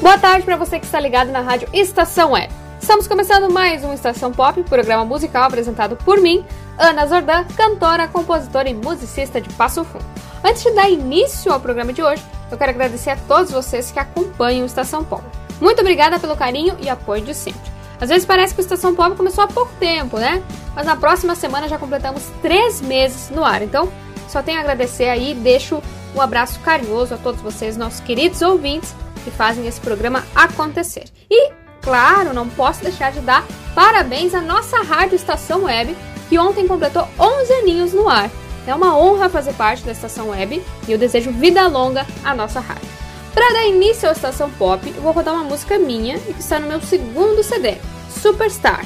Boa tarde para você que está ligado na rádio Estação Web. Estamos começando mais um Estação Pop, programa musical apresentado por mim, Ana Zordan, cantora, compositora e musicista de Passo Fundo. Antes de dar início ao programa de hoje, eu quero agradecer a todos vocês que acompanham o Estação Pop. Muito obrigada pelo carinho e apoio de sempre. Às vezes parece que o Estação Pop começou há pouco tempo, né? Mas na próxima semana já completamos três meses no ar. Então, só tenho a agradecer aí, deixo um abraço carinhoso a todos vocês, nossos queridos ouvintes que fazem esse programa acontecer. E, claro, não posso deixar de dar parabéns à nossa rádio Estação Web, que ontem completou 11 aninhos no ar. É uma honra fazer parte da Estação Web e eu desejo vida longa à nossa rádio. Para dar início à Estação Pop, vou rodar uma música minha e que está no meu segundo CD, Superstar.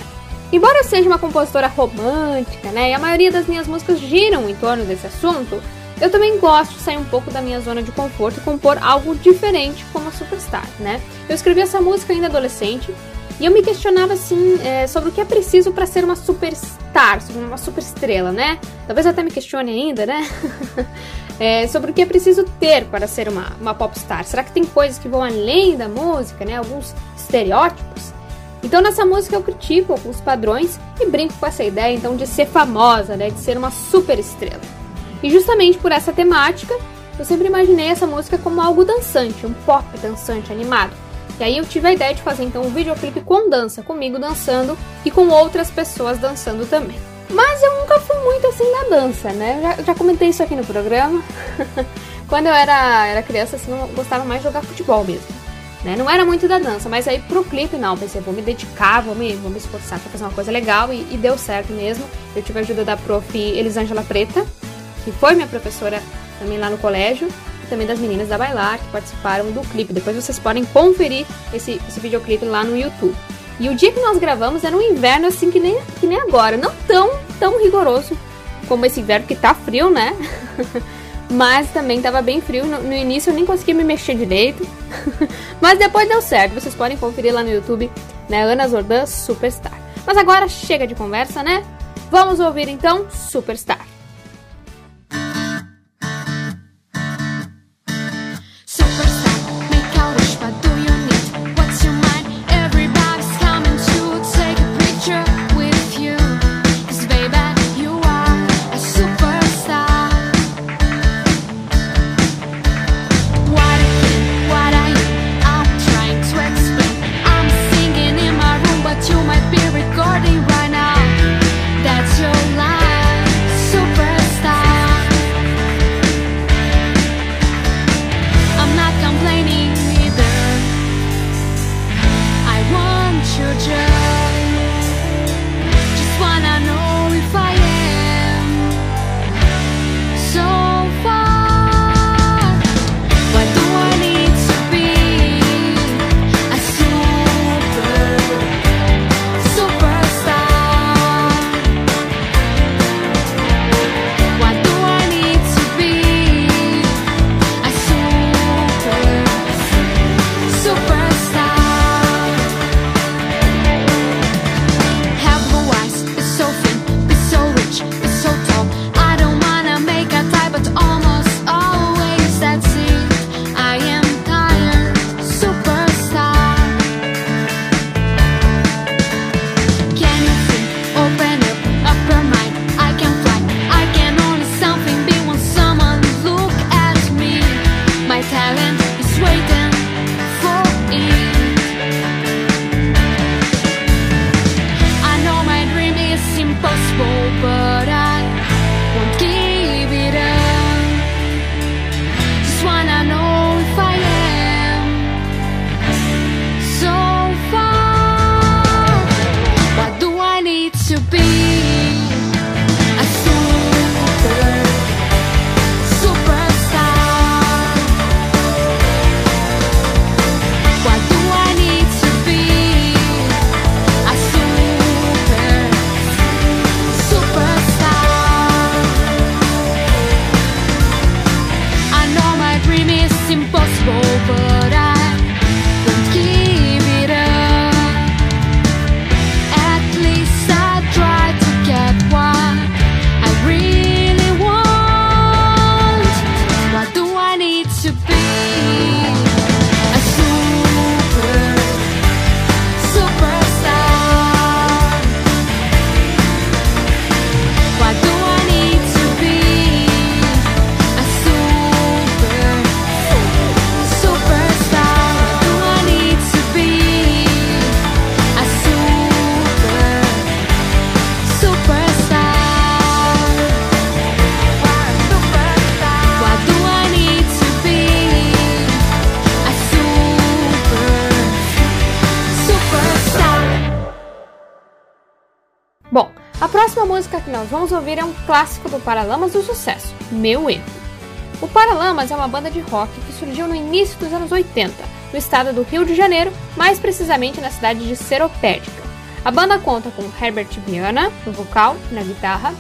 Embora seja uma compositora romântica, né, e a maioria das minhas músicas giram em torno desse assunto, eu também gosto de sair um pouco da minha zona de conforto e compor algo diferente como a Superstar, né? Eu escrevi essa música ainda adolescente e eu me questionava assim é, sobre o que é preciso para ser uma superstar, uma superestrela, né? Talvez até me questione ainda, né? é, sobre o que é preciso ter para ser uma, uma popstar. Será que tem coisas que vão além da música, né? Alguns estereótipos? Então nessa música eu critico alguns padrões e brinco com essa ideia então de ser famosa, né? De ser uma superestrela. E justamente por essa temática, eu sempre imaginei essa música como algo dançante, um pop dançante, animado. E aí eu tive a ideia de fazer então um videoclipe com dança, comigo dançando e com outras pessoas dançando também. Mas eu nunca fui muito assim na dança, né? Eu já, já comentei isso aqui no programa. Quando eu era, era criança, assim, eu gostava mais de jogar futebol mesmo. Né? Não era muito da dança, mas aí pro clipe não, pensei, vou me dedicar, vou me, vou me esforçar pra fazer uma coisa legal e, e deu certo mesmo. Eu tive a ajuda da prof. Elisângela Preta, que foi minha professora também lá no colégio, e também das meninas da Bailar, que participaram do clipe. Depois vocês podem conferir esse, esse videoclipe lá no YouTube. E o dia que nós gravamos era um inverno assim que nem, que nem agora, não tão, tão rigoroso como esse inverno que tá frio, né? Mas também tava bem frio. No, no, início eu nem conseguia me mexer direito. Mas depois deu certo. Vocês podem conferir lá no YouTube, né? Ana Zordan Superstar. Mas agora chega de conversa, né? Vamos ouvir então Superstar. A música que nós vamos ouvir é um clássico do Paralamas do Sucesso, Meu Erro. O Paralamas é uma banda de rock que surgiu no início dos anos 80, no estado do Rio de Janeiro, mais precisamente na cidade de Seropédica. A banda conta com Herbert Viana no vocal e na guitarra,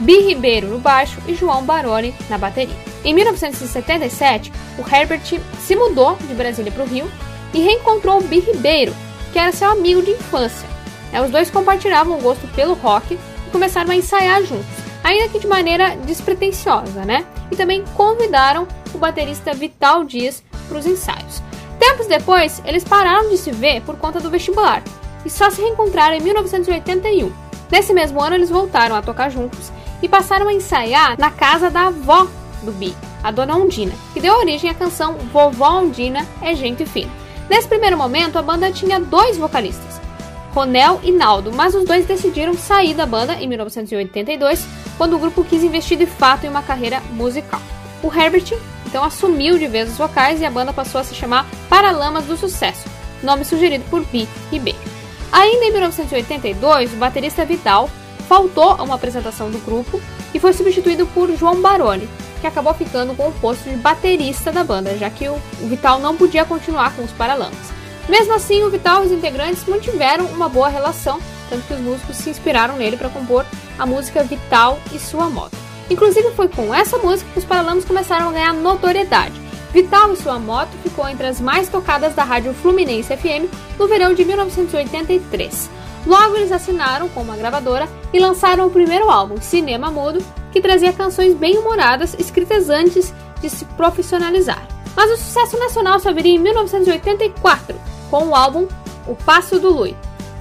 Bi Ribeiro no baixo e João Baroni na bateria. Em 1977, o Herbert se mudou de Brasília para o Rio e reencontrou Bi Ribeiro, que era seu amigo de infância. É, os dois compartilhavam o gosto pelo rock começaram a ensaiar juntos, ainda que de maneira despretensiosa, né? E também convidaram o baterista Vital Dias para os ensaios. Tempos depois, eles pararam de se ver por conta do vestibular e só se reencontraram em 1981. Nesse mesmo ano, eles voltaram a tocar juntos e passaram a ensaiar na casa da avó do Bi, a dona Ondina, que deu origem à canção Vovó Ondina é Gente Fina. Nesse primeiro momento, a banda tinha dois vocalistas, Ronel e Naldo, mas os dois decidiram sair da banda em 1982, quando o grupo quis investir de fato em uma carreira musical. O Herbert então assumiu de vez os vocais e a banda passou a se chamar Paralamas do Sucesso, nome sugerido por Bi Ribeiro. Ainda em 1982, o baterista Vital faltou a uma apresentação do grupo e foi substituído por João Baroni, que acabou ficando com o posto de baterista da banda, já que o Vital não podia continuar com os Paralamas. Mesmo assim, o Vital e os integrantes mantiveram uma boa relação, tanto que os músicos se inspiraram nele para compor a música Vital e Sua Moto. Inclusive foi com essa música que os Paralamas começaram a ganhar notoriedade. Vital e Sua Moto ficou entre as mais tocadas da rádio Fluminense FM no verão de 1983. Logo eles assinaram com uma gravadora e lançaram o primeiro álbum, Cinema Mudo, que trazia canções bem humoradas escritas antes de se profissionalizar. Mas o sucesso nacional só viria em 1984, com o álbum O Passo do Lui.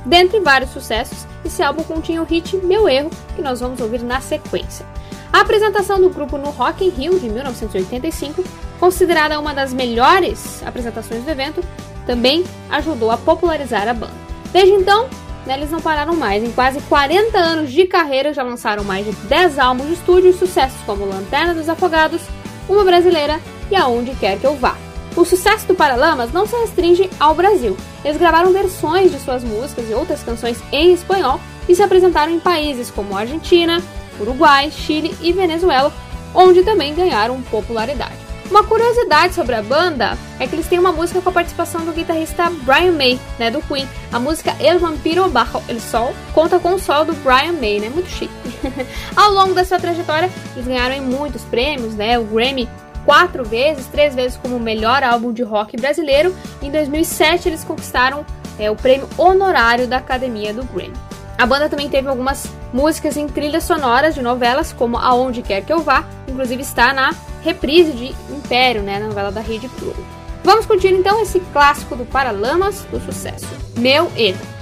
Dentre vários sucessos, esse álbum continha o hit Meu Erro, que nós vamos ouvir na sequência. A apresentação do grupo no Rock in Rio de 1985, considerada uma das melhores apresentações do evento, também ajudou a popularizar a banda. Desde então, né, eles não pararam mais. Em quase 40 anos de carreira, já lançaram mais de 10 álbuns de estúdio e sucessos como Lanterna dos Afogados, Uma Brasileira e Aonde Quer Que Eu Vá. O sucesso do Paralamas não se restringe ao Brasil. Eles gravaram versões de suas músicas e outras canções em espanhol e se apresentaram em países como Argentina, Uruguai, Chile e Venezuela, onde também ganharam popularidade. Uma curiosidade sobre a banda é que eles têm uma música com a participação do guitarrista Brian May, né, do Queen. A música El Vampiro Bajo El Sol conta com o sol do Brian May, né, muito chique. Ao longo da sua trajetória, eles ganharam muitos prêmios, né, o Grammy quatro vezes, três vezes como melhor álbum de rock brasileiro. Em 2007 eles conquistaram é, o prêmio honorário da Academia do Grammy. A banda também teve algumas músicas em trilhas sonoras de novelas, como Aonde Quer Que Eu Vá, inclusive está na reprise de Império, né, na novela da Rede Globo. Vamos curtir então esse clássico do Paralamas do sucesso, Meu Erro.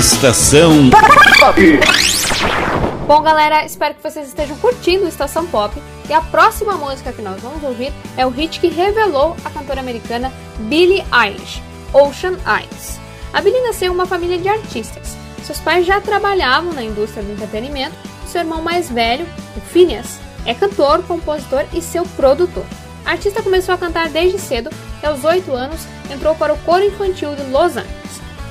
Estação Pop. Bom, galera, espero que vocês estejam curtindo Estação Pop. E a próxima música que nós vamos ouvir é o hit que revelou a cantora americana Billie Eilish, Ocean Eyes. A Billie nasceu em uma família de artistas. Seus pais já trabalhavam na indústria do entretenimento e seu irmão mais velho, o Phineas, é cantor, compositor e seu produtor. A artista começou a cantar desde cedo e aos 8 anos entrou para o coro infantil de Los Angeles.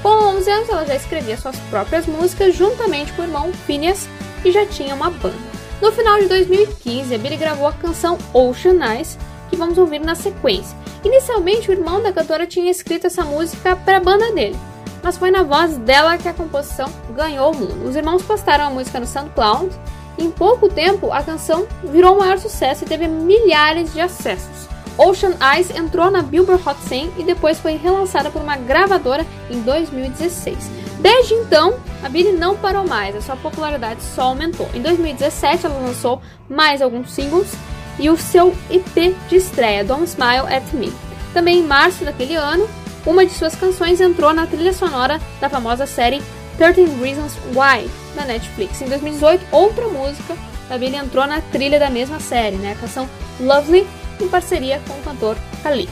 Com 11 anos, ela já escrevia suas próprias músicas juntamente com o irmão Phineas e já tinha uma banda. No final de 2015, a Billy gravou a canção Ocean Eyes, que vamos ouvir na sequência. Inicialmente, o irmão da cantora tinha escrito essa música para a banda dele, mas foi na voz dela que a composição ganhou o mundo. Os irmãos postaram a música no SoundCloud e em pouco tempo a canção virou um maior sucesso e teve milhares de acessos. Ocean Eyes entrou na Billboard Hot 100 e depois foi relançada por uma gravadora em 2016. Desde então, a Billie não parou mais, a sua popularidade só aumentou. Em 2017, ela lançou mais alguns singles e o seu EP de estreia, Don't Smile at Me. Também em março daquele ano, uma de suas canções entrou na trilha sonora da famosa série 13 Reasons Why da Netflix. Em 2018, outra música da Billie entrou na trilha da mesma série, né? a canção Lovely em parceria com o cantor Khalid.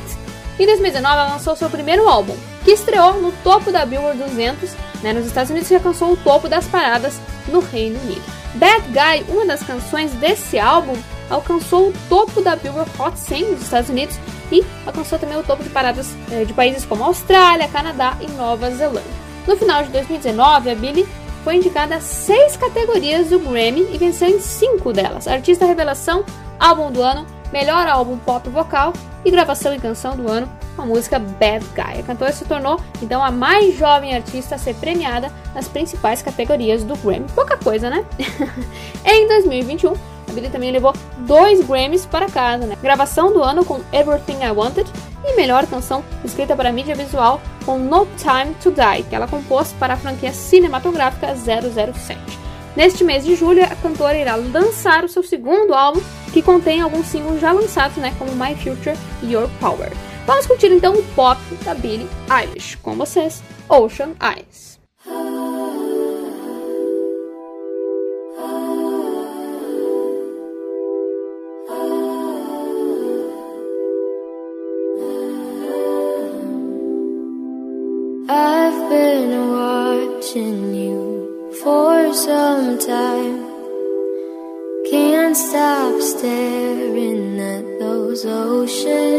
Em 2019, ela lançou seu primeiro álbum, que estreou no topo da Billboard 200 né, nos Estados Unidos e alcançou o topo das paradas no Reino Unido. Bad Guy, uma das canções desse álbum, alcançou o topo da Billboard Hot 100 nos Estados Unidos e alcançou também o topo de paradas eh, de países como Austrália, Canadá e Nova Zelândia. No final de 2019, a Billie foi indicada a seis categorias do Grammy e venceu em cinco delas: Artista Revelação, Álbum do Ano, melhor álbum pop vocal e gravação e canção do ano a música Bad Guy. A cantora se tornou então a mais jovem artista a ser premiada nas principais categorias do Grammy. Pouca coisa, né? em 2021, a Billie também levou dois Grammys para casa, né? Gravação do ano com Everything I Wanted e melhor canção escrita para mídia visual com No Time to Die, que ela compôs para a franquia cinematográfica 007. Neste mês de julho, a cantora irá lançar o seu segundo álbum, que contém alguns singles já lançados, né, como My Future e Your Power. Vamos curtir então o pop da Billie Eilish com vocês, Ocean Eyes. For some time. Can't stop staring at those ocean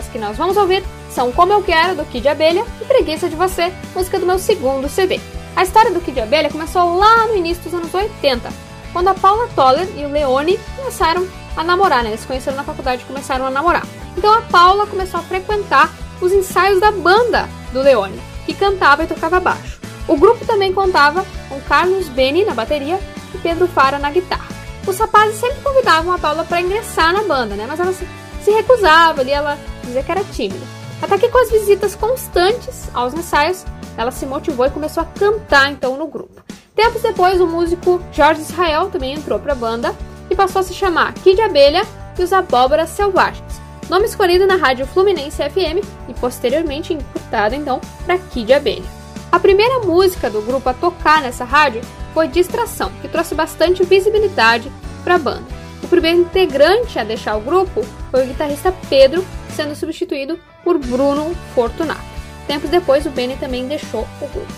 músicas que nós vamos ouvir são Como Eu Quero, do Kid Abelha, e Preguiça de Você, música do meu segundo CD. A história do Kid Abelha começou lá no início dos anos 80, quando a Paula Toller e o Leone começaram a namorar, né? Eles se conheceram na faculdade e começaram a namorar. Então a Paula começou a frequentar os ensaios da banda do Leone, que cantava e tocava baixo. O grupo também contava com Carlos Beni na bateria e Pedro Fara na guitarra. Os rapazes sempre convidavam a Paula para ingressar na banda, né? Mas ela se, recusava ali, ela dizia que era tímida. Até que com as visitas constantes aos ensaios, ela se motivou e começou a cantar então no grupo. Tempos depois, o músico Jorge Israel também entrou para a banda e passou a se chamar Kid Abelha e os Abóboras Selvagens, nome escolhido na rádio Fluminense FM e posteriormente encurtado então para Kid Abelha. A primeira música do grupo a tocar nessa rádio foi Distração, que trouxe bastante visibilidade para a banda. Primeiro integrante a deixar o grupo foi o guitarrista Pedro, sendo substituído por Bruno Fortunato. Tempos depois, o Benny também deixou o grupo.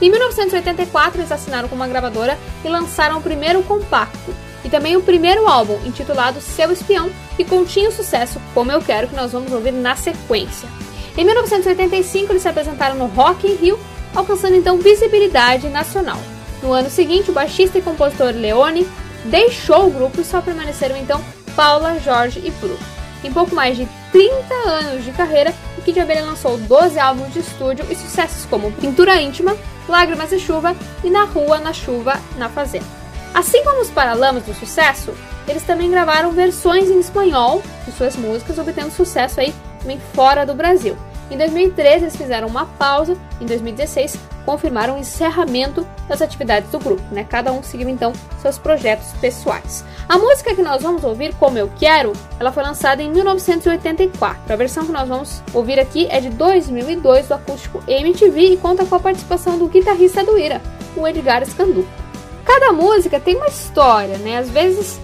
Em 1984, eles assinaram com uma gravadora e lançaram o primeiro compacto, e também o primeiro álbum, intitulado Seu Espião, que continha o sucesso Como Eu Quero, que nós vamos ouvir na sequência. Em 1985, eles se apresentaram no Rock in Rio, alcançando então visibilidade nacional. No ano seguinte, o baixista e compositor Leone deixou o grupo e só permaneceram então Paula, Jorge e Bruno. Em pouco mais de 30 anos de carreira, o Kid Abelha lançou 12 álbuns de estúdio e sucessos como Pintura Íntima, Lágrimas e Chuva e Na Rua, na Chuva, na Fazenda. Assim como os Paralamas do Sucesso, eles também gravaram versões em espanhol de suas músicas, obtendo sucesso aí também fora do Brasil. Em 2013 eles fizeram uma pausa, em 2016 confirmaram o encerramento das atividades do grupo, né? Cada um seguiu então seus projetos pessoais. A música que nós vamos ouvir, Como Eu Quero, ela foi lançada em 1984. A versão que nós vamos ouvir aqui é de 2002 do acústico MTV e conta com a participação do guitarrista do Ira, o Edgar Scandu. Cada música tem uma história, né? Às vezes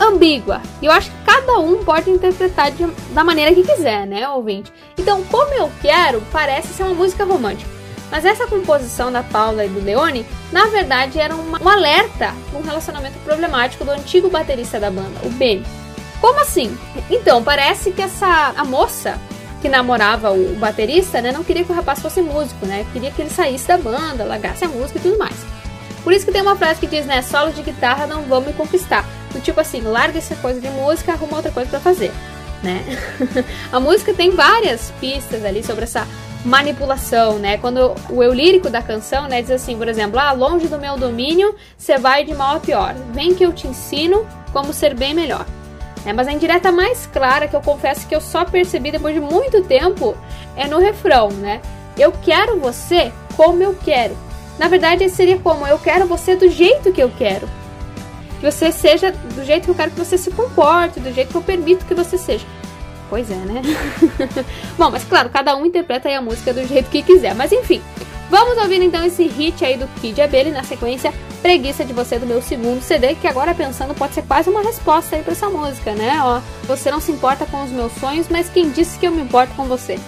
ambígua. E eu acho que cada um pode interpretar de, da maneira que quiser, né, ouvinte? Então, como eu quero, parece ser uma música romântica. Mas essa composição da Paula e do Leone, na verdade, era uma, um alerta um relacionamento problemático do antigo baterista da banda, o Benny. Como assim? Então, parece que essa a moça que namorava o, o baterista, né, não queria que o rapaz fosse músico, né? Queria que ele saísse da banda, largasse a música e tudo mais. Por isso que tem uma frase que diz, né, solo de guitarra não vão me conquistar. Do tipo assim, larga essa coisa de música, arruma outra coisa para fazer, né? a música tem várias pistas ali sobre essa manipulação, né? Quando o eu lírico da canção, né, diz assim, por exemplo, ah, longe do meu domínio, você vai de mal a pior. Vem que eu te ensino como ser bem melhor. É, mas a indireta mais clara que eu confesso que eu só percebi depois de muito tempo é no refrão, né? Eu quero você como eu quero. Na verdade, seria como eu quero você do jeito que eu quero. Que você seja do jeito que eu quero que você se comporte, do jeito que eu permito que você seja. Pois é, né? Bom, mas claro, cada um interpreta a música do jeito que quiser. Mas enfim, vamos ouvir então esse hit aí do Kid Abelha na sequência Preguiça de Você do meu segundo CD, que agora pensando pode ser quase uma resposta aí pra essa música, né? Ó, você não se importa com os meus sonhos, mas quem disse que eu me importo com você?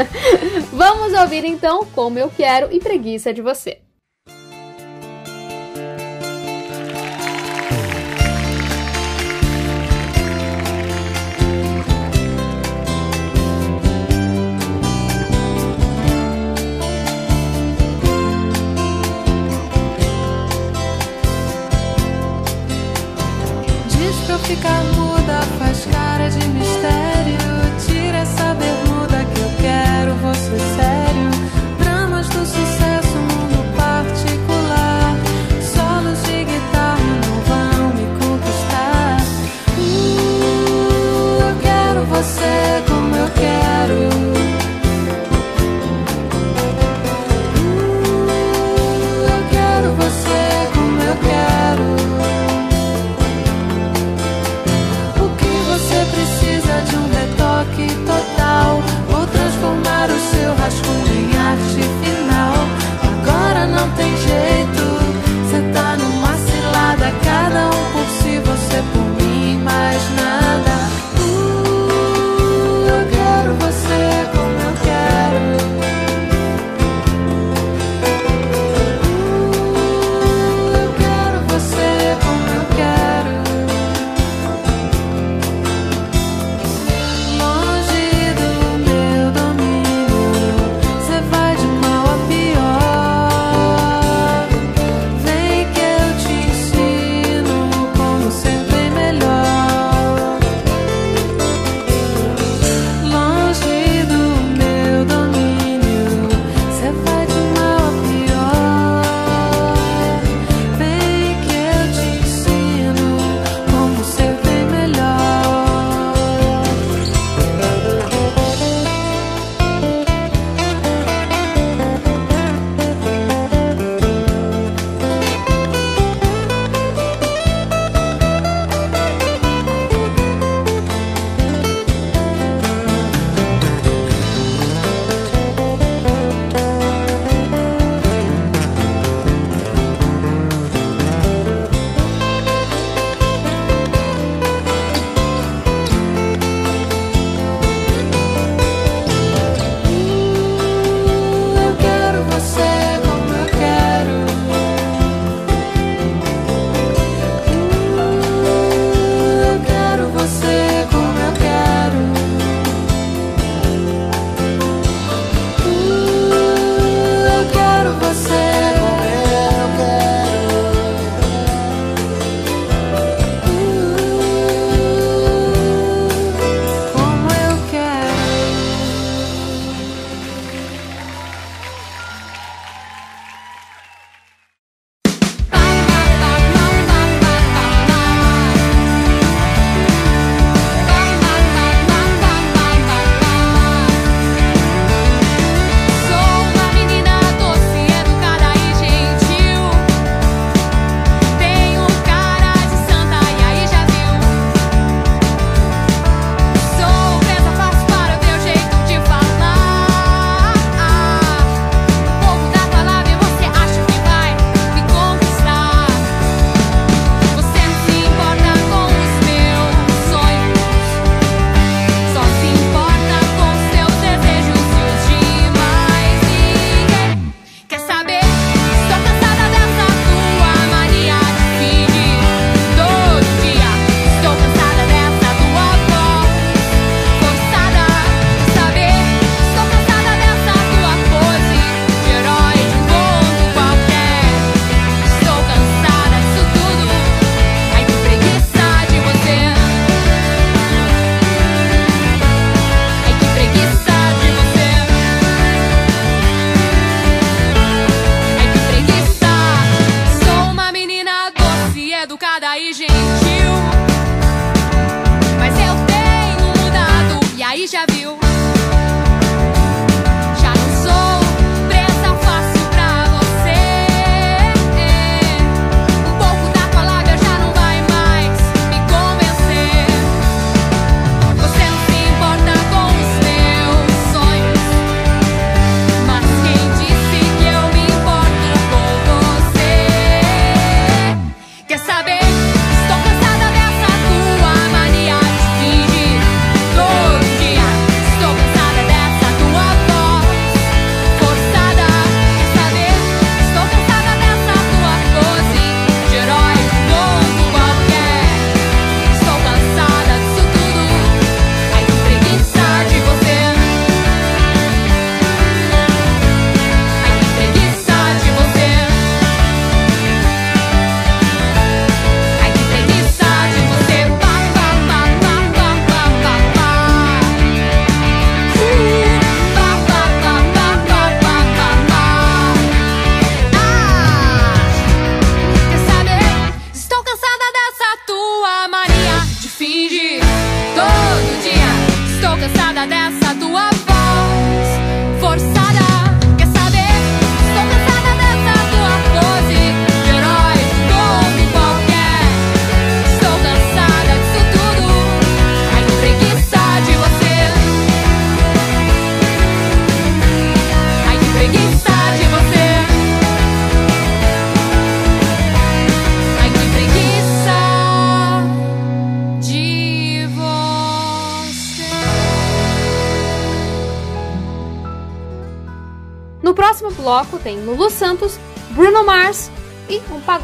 vamos ouvir então Como Eu Quero e Preguiça de Você.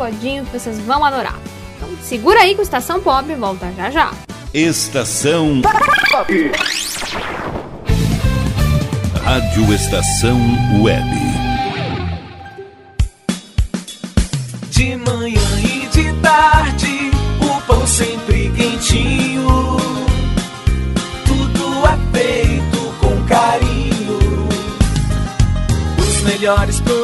Pagodinho que vocês vão adorar. Então segura aí que o Estação Pop volta já já. Estação Rádio Estação Web. De manhã e de tarde, o pão sempre quentinho. Tudo é feito com carinho. Os melhores produtos,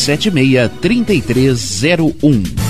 99676 3301.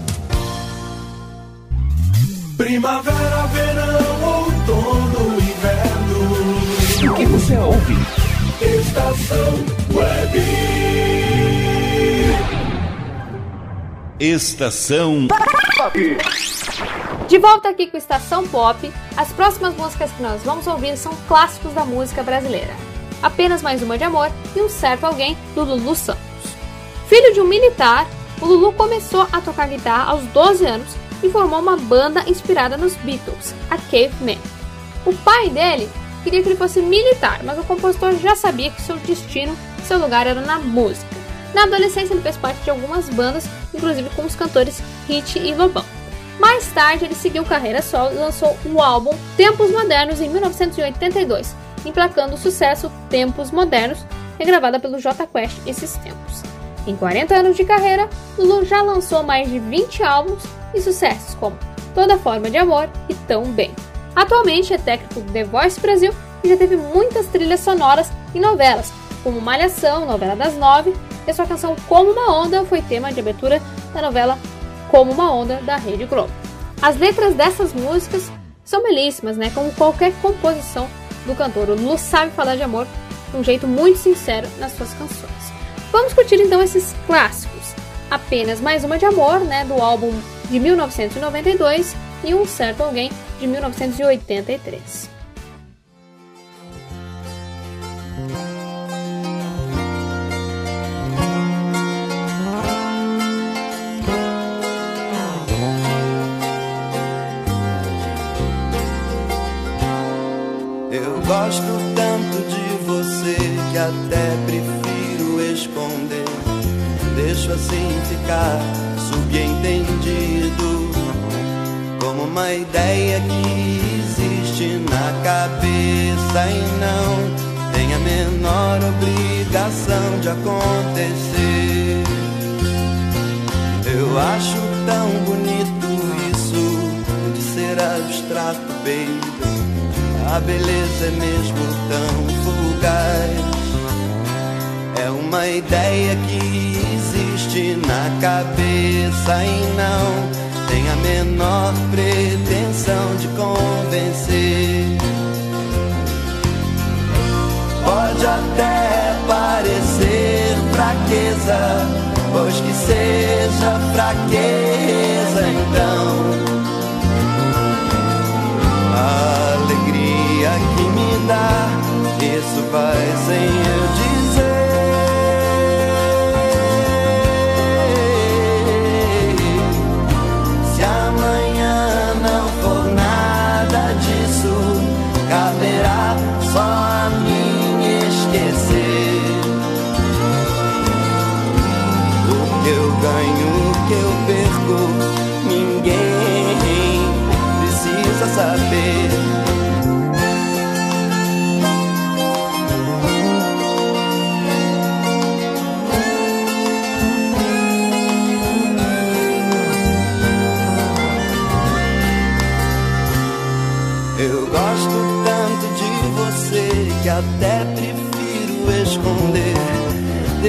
Primavera, verão, outono, inverno. O que você ouve? Estação Web. Estação De volta aqui com Estação Pop, as próximas músicas que nós vamos ouvir são clássicos da música brasileira. Apenas Mais Uma de Amor e Um Certo Alguém, do Lulu Santos. Filho de um militar, o Lulu começou a tocar guitarra aos 12 anos e formou uma banda inspirada nos Beatles, a Caveman. O pai dele queria que ele fosse militar, mas o compositor já sabia que seu destino, seu lugar era na música. Na adolescência ele fez parte de algumas bandas, inclusive com os cantores Hit e Lobão. Mais tarde ele seguiu carreira solo e lançou o álbum Tempos Modernos em 1982, emplacando o sucesso Tempos Modernos, regravada pelo J Quest esses tempos. Em 40 anos de carreira, Lulu já lançou mais de 20 álbuns e sucessos como Toda Forma de Amor e Tão Bem. Atualmente é técnico do The Voice Brasil e já teve muitas trilhas sonoras em novelas, como Malhação, novela das nove, e a sua canção Como uma Onda foi tema de abertura da novela Como uma Onda da Rede Globo. As letras dessas músicas são belíssimas, né? Como qualquer composição do cantor. O Lulu sabe falar de amor de um jeito muito sincero nas suas canções. Vamos curtir então esses clássicos. Apenas mais uma de amor, né? Do álbum de 1992 e Um Certo Alguém de 1983. Eu gosto tanto de você que até prefiro esconder. Deixo assim ficar subentendido como uma ideia que existe na cabeça e não tem a menor obrigação de acontecer. Eu acho tão bonito isso de ser abstrato, baby. A beleza é mesmo tão fugaz. É uma ideia que existe na cabeça e não tem a menor pretensão de convencer. Pode até parecer fraqueza, pois que seja fraqueza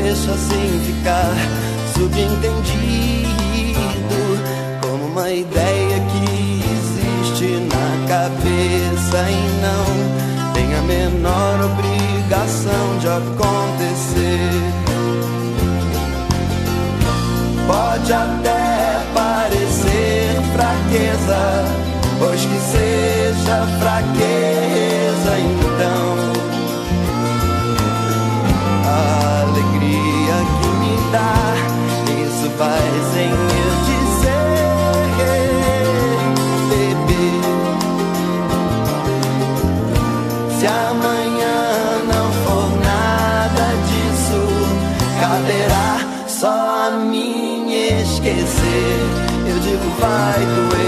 Deixa assim ficar subentendido como uma ideia que existe na cabeça e não tem a menor obrigação de acontecer. Pode até parecer fraqueza, pois que seja fraqueza vai sem eu dizer, bebê. Se amanhã não for nada disso, cadê me esquecer. Eu digo vai doer.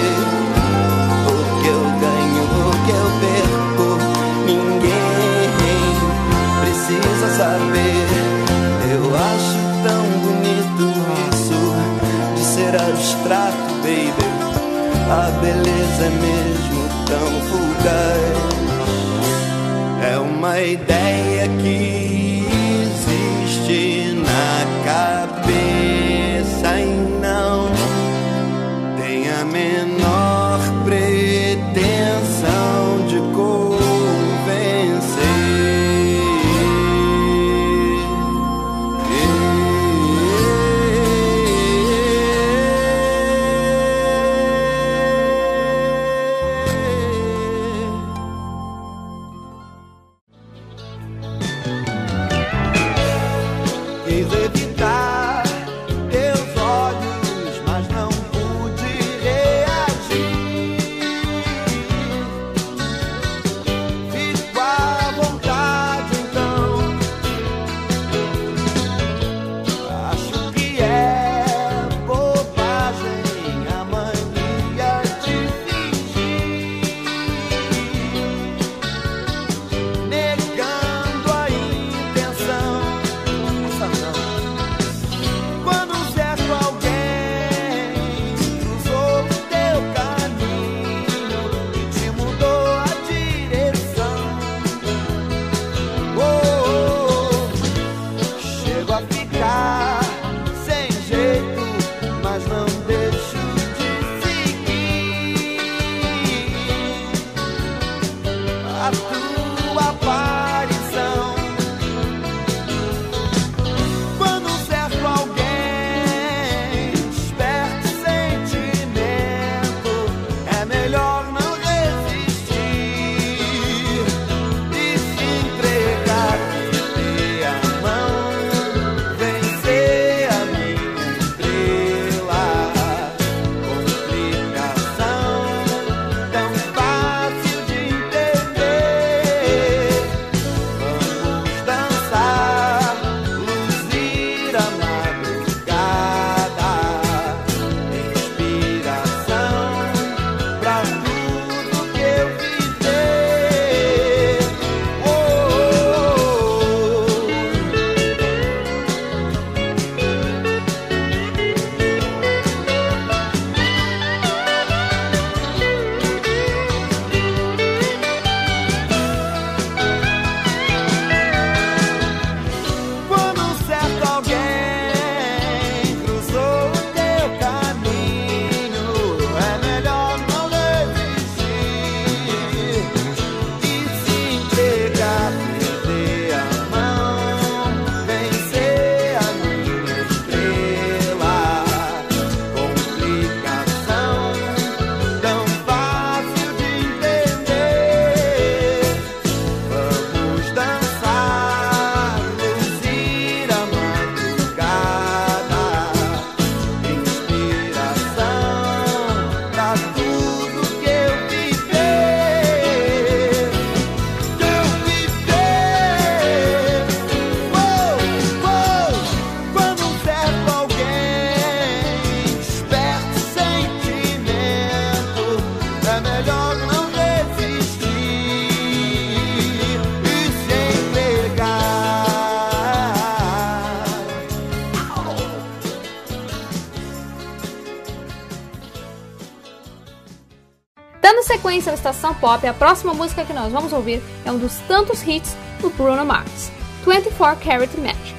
É uma sequência à estação pop, a próxima música que nós vamos ouvir é um dos tantos hits do Bruno Mars, 24 Karat Magic.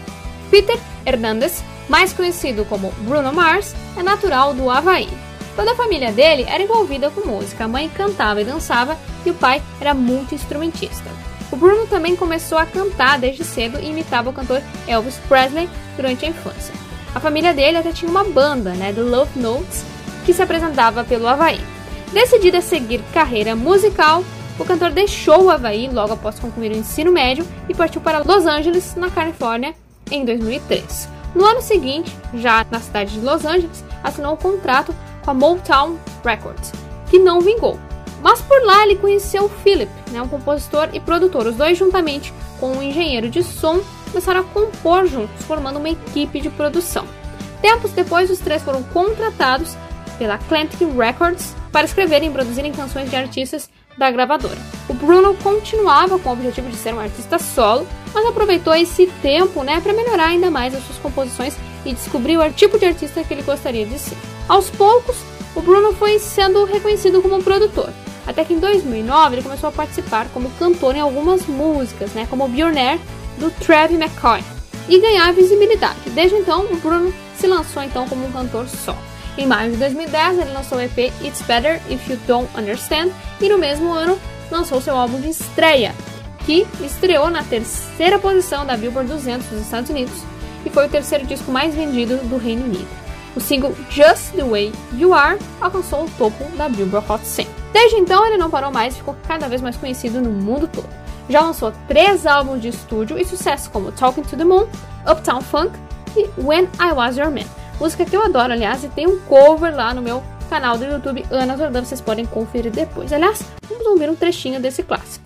Peter Hernandez, mais conhecido como Bruno Mars, é natural do Havaí. Toda a família dele era envolvida com música, a mãe cantava e dançava e o pai era multi-instrumentista. O Bruno também começou a cantar desde cedo e imitava o cantor Elvis Presley durante a infância. A família dele até tinha uma banda, né, The Love Notes, que se apresentava pelo Havaí. Decidido a seguir carreira musical, o cantor deixou o Havaí logo após concluir o ensino médio e partiu para Los Angeles, na Califórnia, em 2003. No ano seguinte, já na cidade de Los Angeles, assinou um contrato com a Motown Records, que não vingou. Mas por lá ele conheceu Philip, né, um compositor e produtor. Os dois, juntamente com um engenheiro de som, começaram a compor juntos, formando uma equipe de produção. Tempos depois, os três foram contratados pela Atlantic Records para escreverem e produzirem canções de artistas da gravadora. O Bruno continuava com o objetivo de ser um artista solo, mas aproveitou esse tempo né, para melhorar ainda mais as suas composições e descobrir o tipo de artista que ele gostaria de ser. Aos poucos, o Bruno foi sendo reconhecido como produtor, até que em 2009 ele começou a participar como cantor em algumas músicas, né, como Billionaire do Travis McCoy, e ganhar visibilidade. Desde então, o Bruno se lançou então como um cantor solo. Em maio de 2010, ele lançou o EP It's Better If You Don't Understand e no mesmo ano lançou seu álbum de estreia, que estreou na terceira posição da Billboard 200 dos Estados Unidos e foi o terceiro disco mais vendido do Reino Unido. O single Just the Way You Are alcançou o topo da Billboard Hot 100. Desde então, ele não parou mais e ficou cada vez mais conhecido no mundo todo. Já lançou três álbuns de estúdio e sucessos como Talking to the Moon, Uptown Funk e When I Was Your Man. Música que eu adoro, aliás, e tem um cover lá no meu canal do YouTube Ana Jordan, vocês podem conferir depois. Aliás, vamos ouvir um trechinho desse clássico.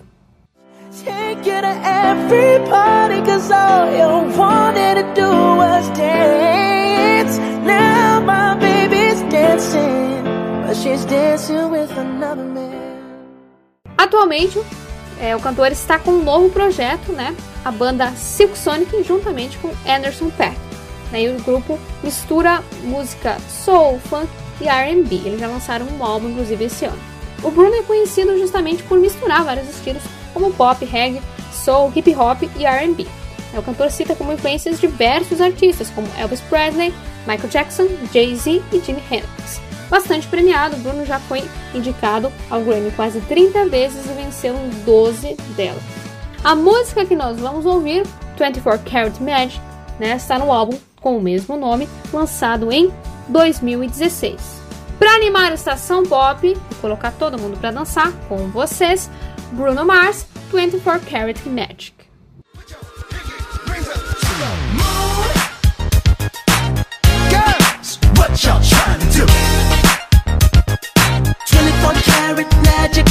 Take you to every party cause all you wanted to do was dance Now my baby's dancing But she's dancing with another man Atualmente, é, o cantor está com um novo projeto, né? A banda Silk Sonic, juntamente com Anderson Peck. Né, e o grupo mistura música soul, funk e R&B. Eles já lançaram um álbum, inclusive, esse ano. O Bruno é conhecido justamente por misturar vários estilos, como pop, reggae, soul, hip hop e R&B. É, o cantor cita como influências diversos artistas, como Elvis Presley, Michael Jackson, Jay-Z e Jimi Hendrix. Bastante premiado, Bruno já foi indicado ao Grammy quase 30 vezes e venceu em 12 delas. A música que nós vamos ouvir, 24 Karat Magic, né, está no álbum com o mesmo nome, lançado em 2016. Para animar a estação pop e colocar todo mundo para dançar com vocês, Bruno Mars, 24 Karat Magic. Y'all trying to do? 24 karat magic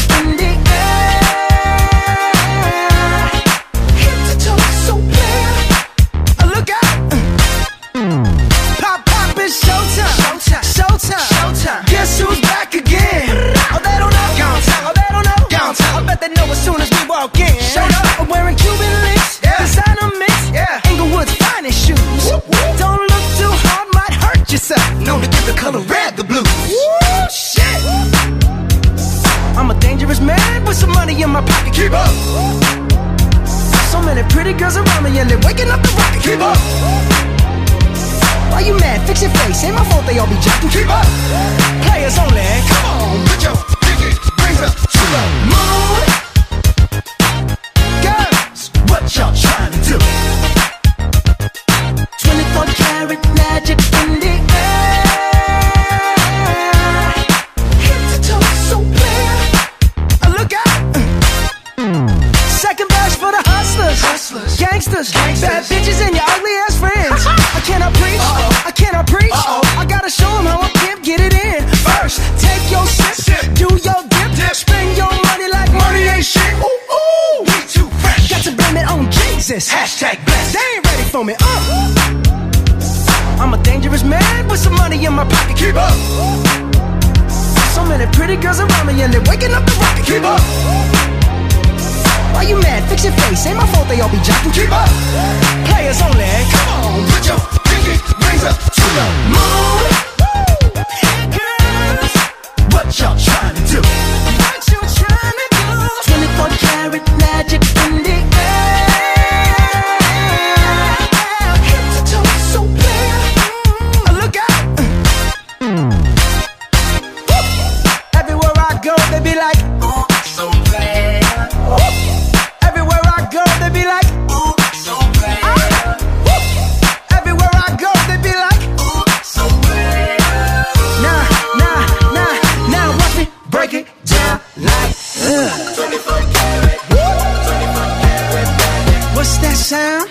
What's that sound?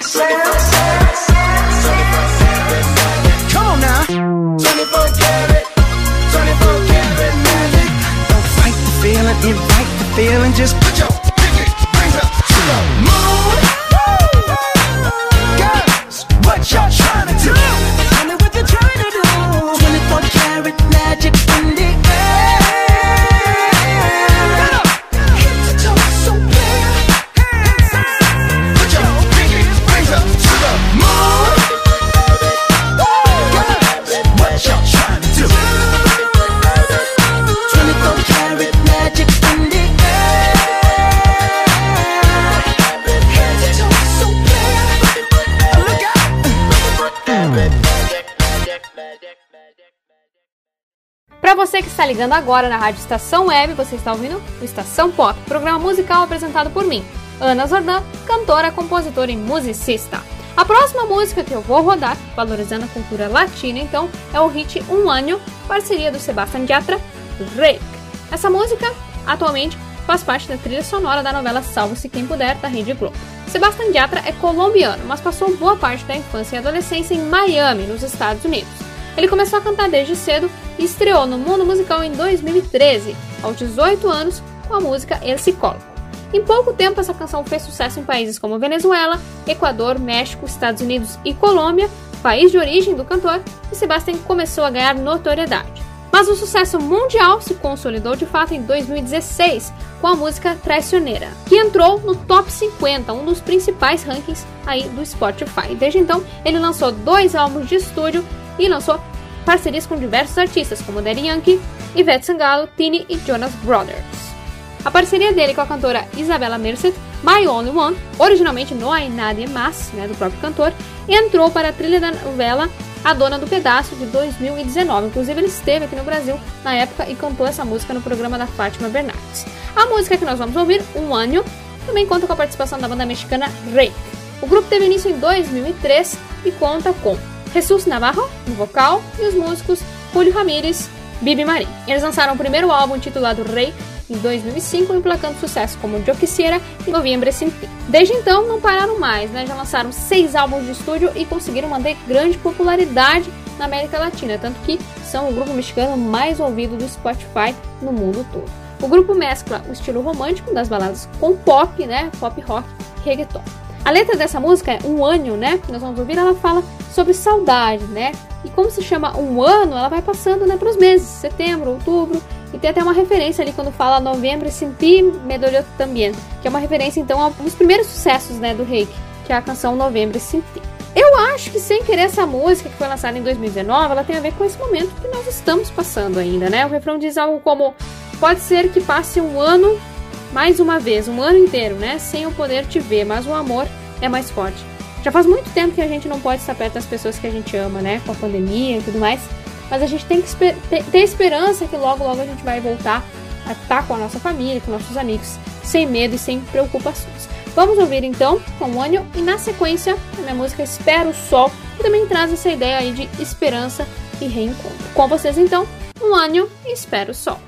Come on now. 24 karat, 24 karat magic. Don't fight the feeling, invite the feeling. Just está ligando agora na Rádio Estação Web, você está ouvindo o Estação Pop, programa musical apresentado por mim, Ana Zordan, cantora, compositora e musicista. A próxima música que eu vou rodar, valorizando a cultura latina, então, é o hit Um Ano, parceria do Sebastian Yatra, Rake. Essa música, atualmente, faz parte da trilha sonora da novela Salve-se Quem Puder, da Rede Globo. Sebastian Yatra é colombiano, mas passou boa parte da infância e adolescência em Miami, nos Estados Unidos. Ele começou a cantar desde cedo estreou no mundo musical em 2013, aos 18 anos, com a música El Psicólogo. Em pouco tempo, essa canção fez sucesso em países como Venezuela, Equador, México, Estados Unidos e Colômbia, país de origem do cantor, e Sebastian começou a ganhar notoriedade. Mas o sucesso mundial se consolidou de fato em 2016 com a música Traicioneira, que entrou no top 50, um dos principais rankings aí do Spotify. Desde então, ele lançou dois álbuns de estúdio e lançou parcerias com diversos artistas como Daddy Yankee, Ivete Sangalo, Tini e Jonas Brothers. A parceria dele com a cantora Isabella Merced, My Only One, originalmente No Hay Nadie Más, né, do próprio cantor, entrou para a trilha da novela A Dona do Pedaço, de 2019. Inclusive, ele esteve aqui no Brasil na época e cantou essa música no programa da Fátima Bernardes. A música que nós vamos ouvir, Um Ano, também conta com a participação da banda mexicana Rake. O grupo teve início em 2003 e conta com Jesus Navarro no vocal e os músicos Julio Ramírez, Bibi Marim. Eles lançaram o primeiro álbum intitulado Rei em 2005, emplacando sucesso como Eu Quisiera e Novembro Sin Ti. Desde então, não pararam mais, né? Já lançaram seis álbuns de estúdio e conseguiram manter grande popularidade na América Latina, tanto que são o grupo mexicano mais ouvido do Spotify no mundo todo. O grupo mescla o estilo romântico das baladas com pop, né? Pop rock e reggaeton. A letra dessa música é Um Ano, né? Que nós vamos ouvir, ela fala sobre saudade, né? E como se chama um ano, ela vai passando né, para os meses, setembro, outubro, e tem até uma referência ali quando fala novembro, senti me também, que é uma referência então a dos primeiros sucessos né, do Reiki, que é a canção Novembro Senti. Eu acho que sem querer essa música que foi lançada em 2019, ela tem a ver com esse momento que nós estamos passando ainda, né? O refrão diz algo como pode ser que passe um ano mais uma vez, um ano inteiro, né, sem eu poder te ver, mas o amor é mais forte. Já faz muito tempo que a gente não pode estar perto das pessoas que a gente ama, né? Com a pandemia e tudo mais. Mas a gente tem que ter esperança que logo, logo a gente vai voltar a estar com a nossa família, com nossos amigos, sem medo e sem preocupações. Vamos ouvir então com o Anio e na sequência a minha música Espero o Sol, que também traz essa ideia aí de esperança e reencontro. Com vocês então, um Anio e Espero o Sol.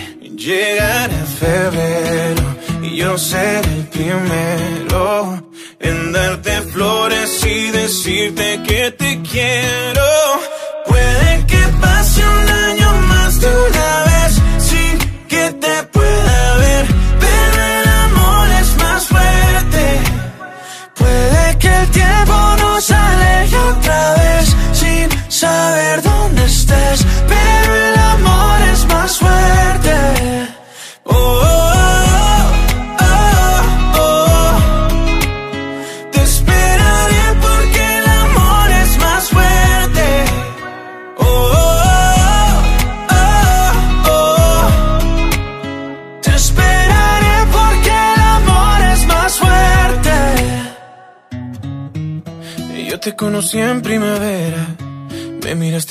Llegará febrero y yo seré el primero en darte flores y decirte que te quiero. Puede que pase un año más de una vez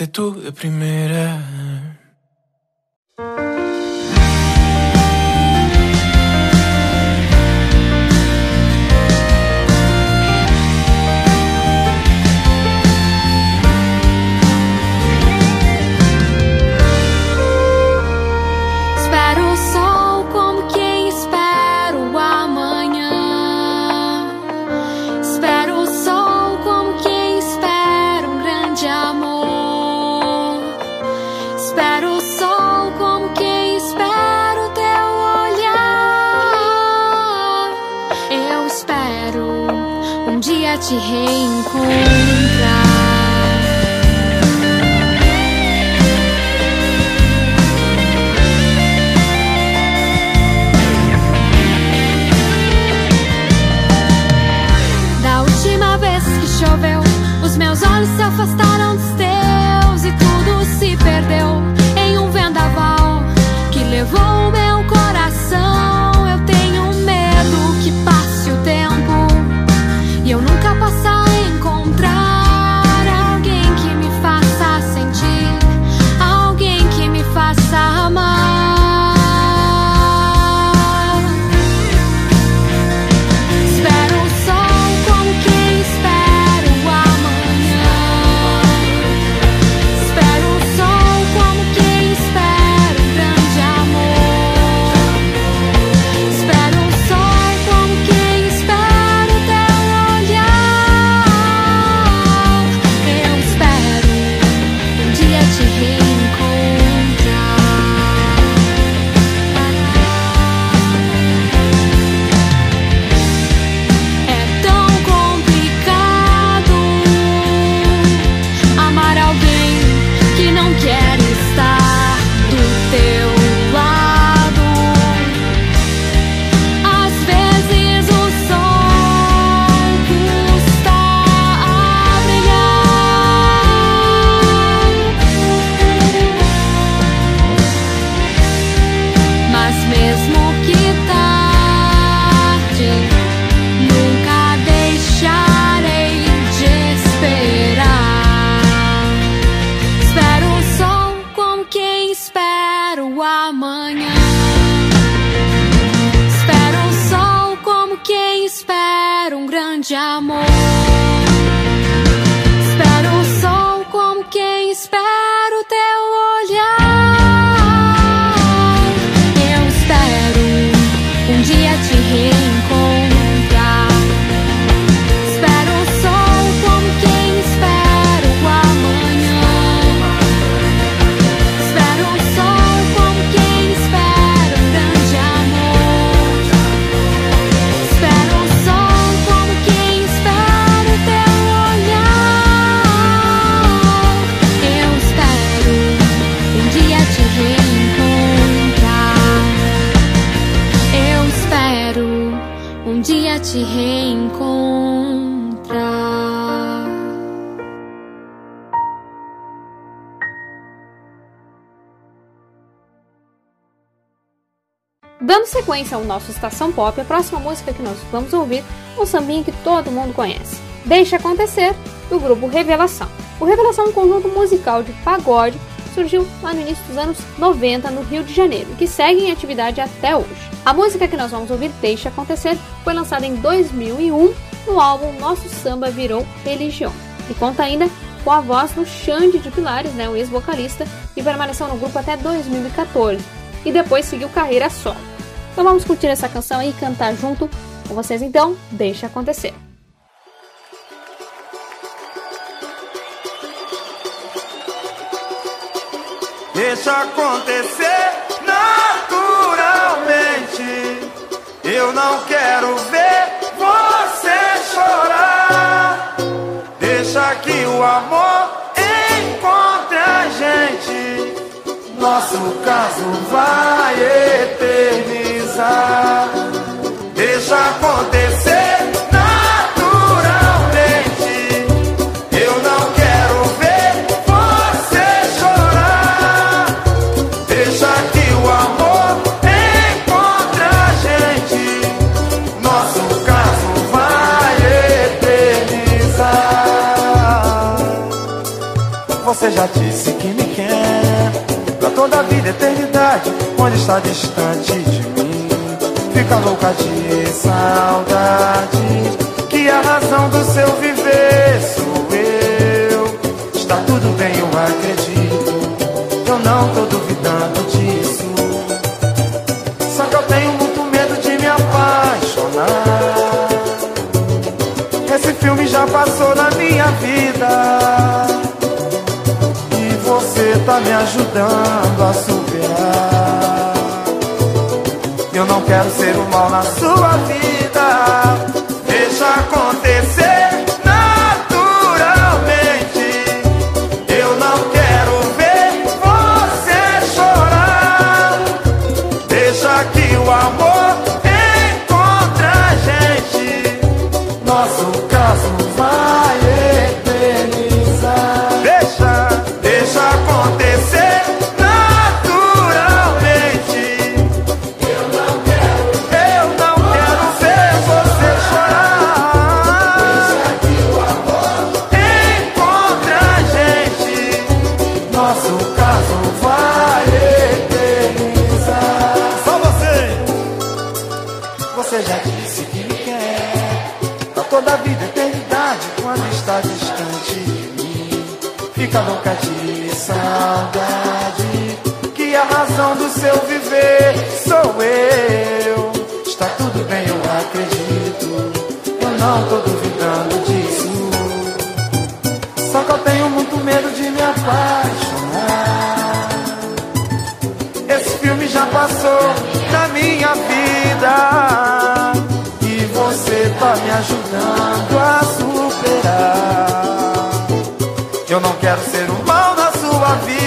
miraste tú de primera. Dando sequência ao nosso Estação Pop, a próxima música que nós vamos ouvir é um sambinha que todo mundo conhece. Deixa Acontecer, do grupo Revelação. O Revelação é um conjunto musical de pagode surgiu lá no início dos anos 90 no Rio de Janeiro, que segue em atividade até hoje. A música que nós vamos ouvir, Deixa Acontecer, foi lançada em 2001 no álbum Nosso Samba Virou Religião e conta ainda com a voz do Xande de Pilares, né, o ex-vocalista, que permaneceu no grupo até 2014 e depois seguiu carreira solo. Então vamos curtir essa canção e cantar junto com vocês então, Deixa Acontecer. Deixa acontecer naturalmente. Eu não quero ver você chorar. Deixa que o amor encontre a gente. Nosso caso vai eternizar. Deixa acontecer naturalmente. Eu não quero ver você chorar. Deixa que o amor encontre a gente. Nosso caso vai eternizar. já disse que me quer Pra toda a vida, eternidade Onde está distante de mim Fica louca de saudade Que a razão do seu viver sou eu. Está tudo bem, eu acredito Eu não tô duvidando disso. Só que eu tenho muito medo de me apaixonar. Esse filme já passou na minha vida E você tá me ajudando a superar quero ser o mal na sua vida. Deixa acontecer Fica louca de saudade Que a razão do seu viver sou eu. Está tudo bem, eu acredito Eu não tô duvidando disso. Só que eu tenho muito medo de me apaixonar. Esse filme já passou na minha vida E você tá me ajudando a superar Eu não quero ser um mal na sua vida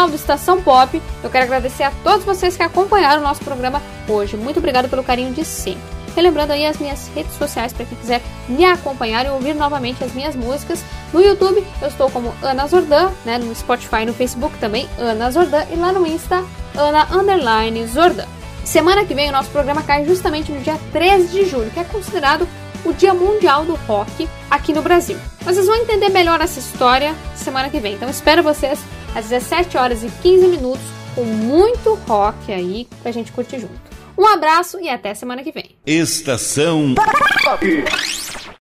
final do Estação Pop, eu quero agradecer a todos vocês que acompanharam o nosso programa hoje. Muito obrigado pelo carinho de sempre. Relembrando aí as minhas redes sociais para quem quiser me acompanhar e ouvir novamente as minhas músicas. No YouTube eu estou como Ana Zordan, né? no Spotify no Facebook também Ana Zordan e lá no Insta Ana Underline Zordan. Semana que vem o nosso programa cai justamente no dia 13 de julho, que é considerado o Dia Mundial do Rock aqui no Brasil. Mas vocês vão entender melhor essa história semana que vem. Então espero vocês às 17 horas e 15 minutos com muito rock aí pra gente curtir junto. Um abraço e até semana que vem. Estação Pop.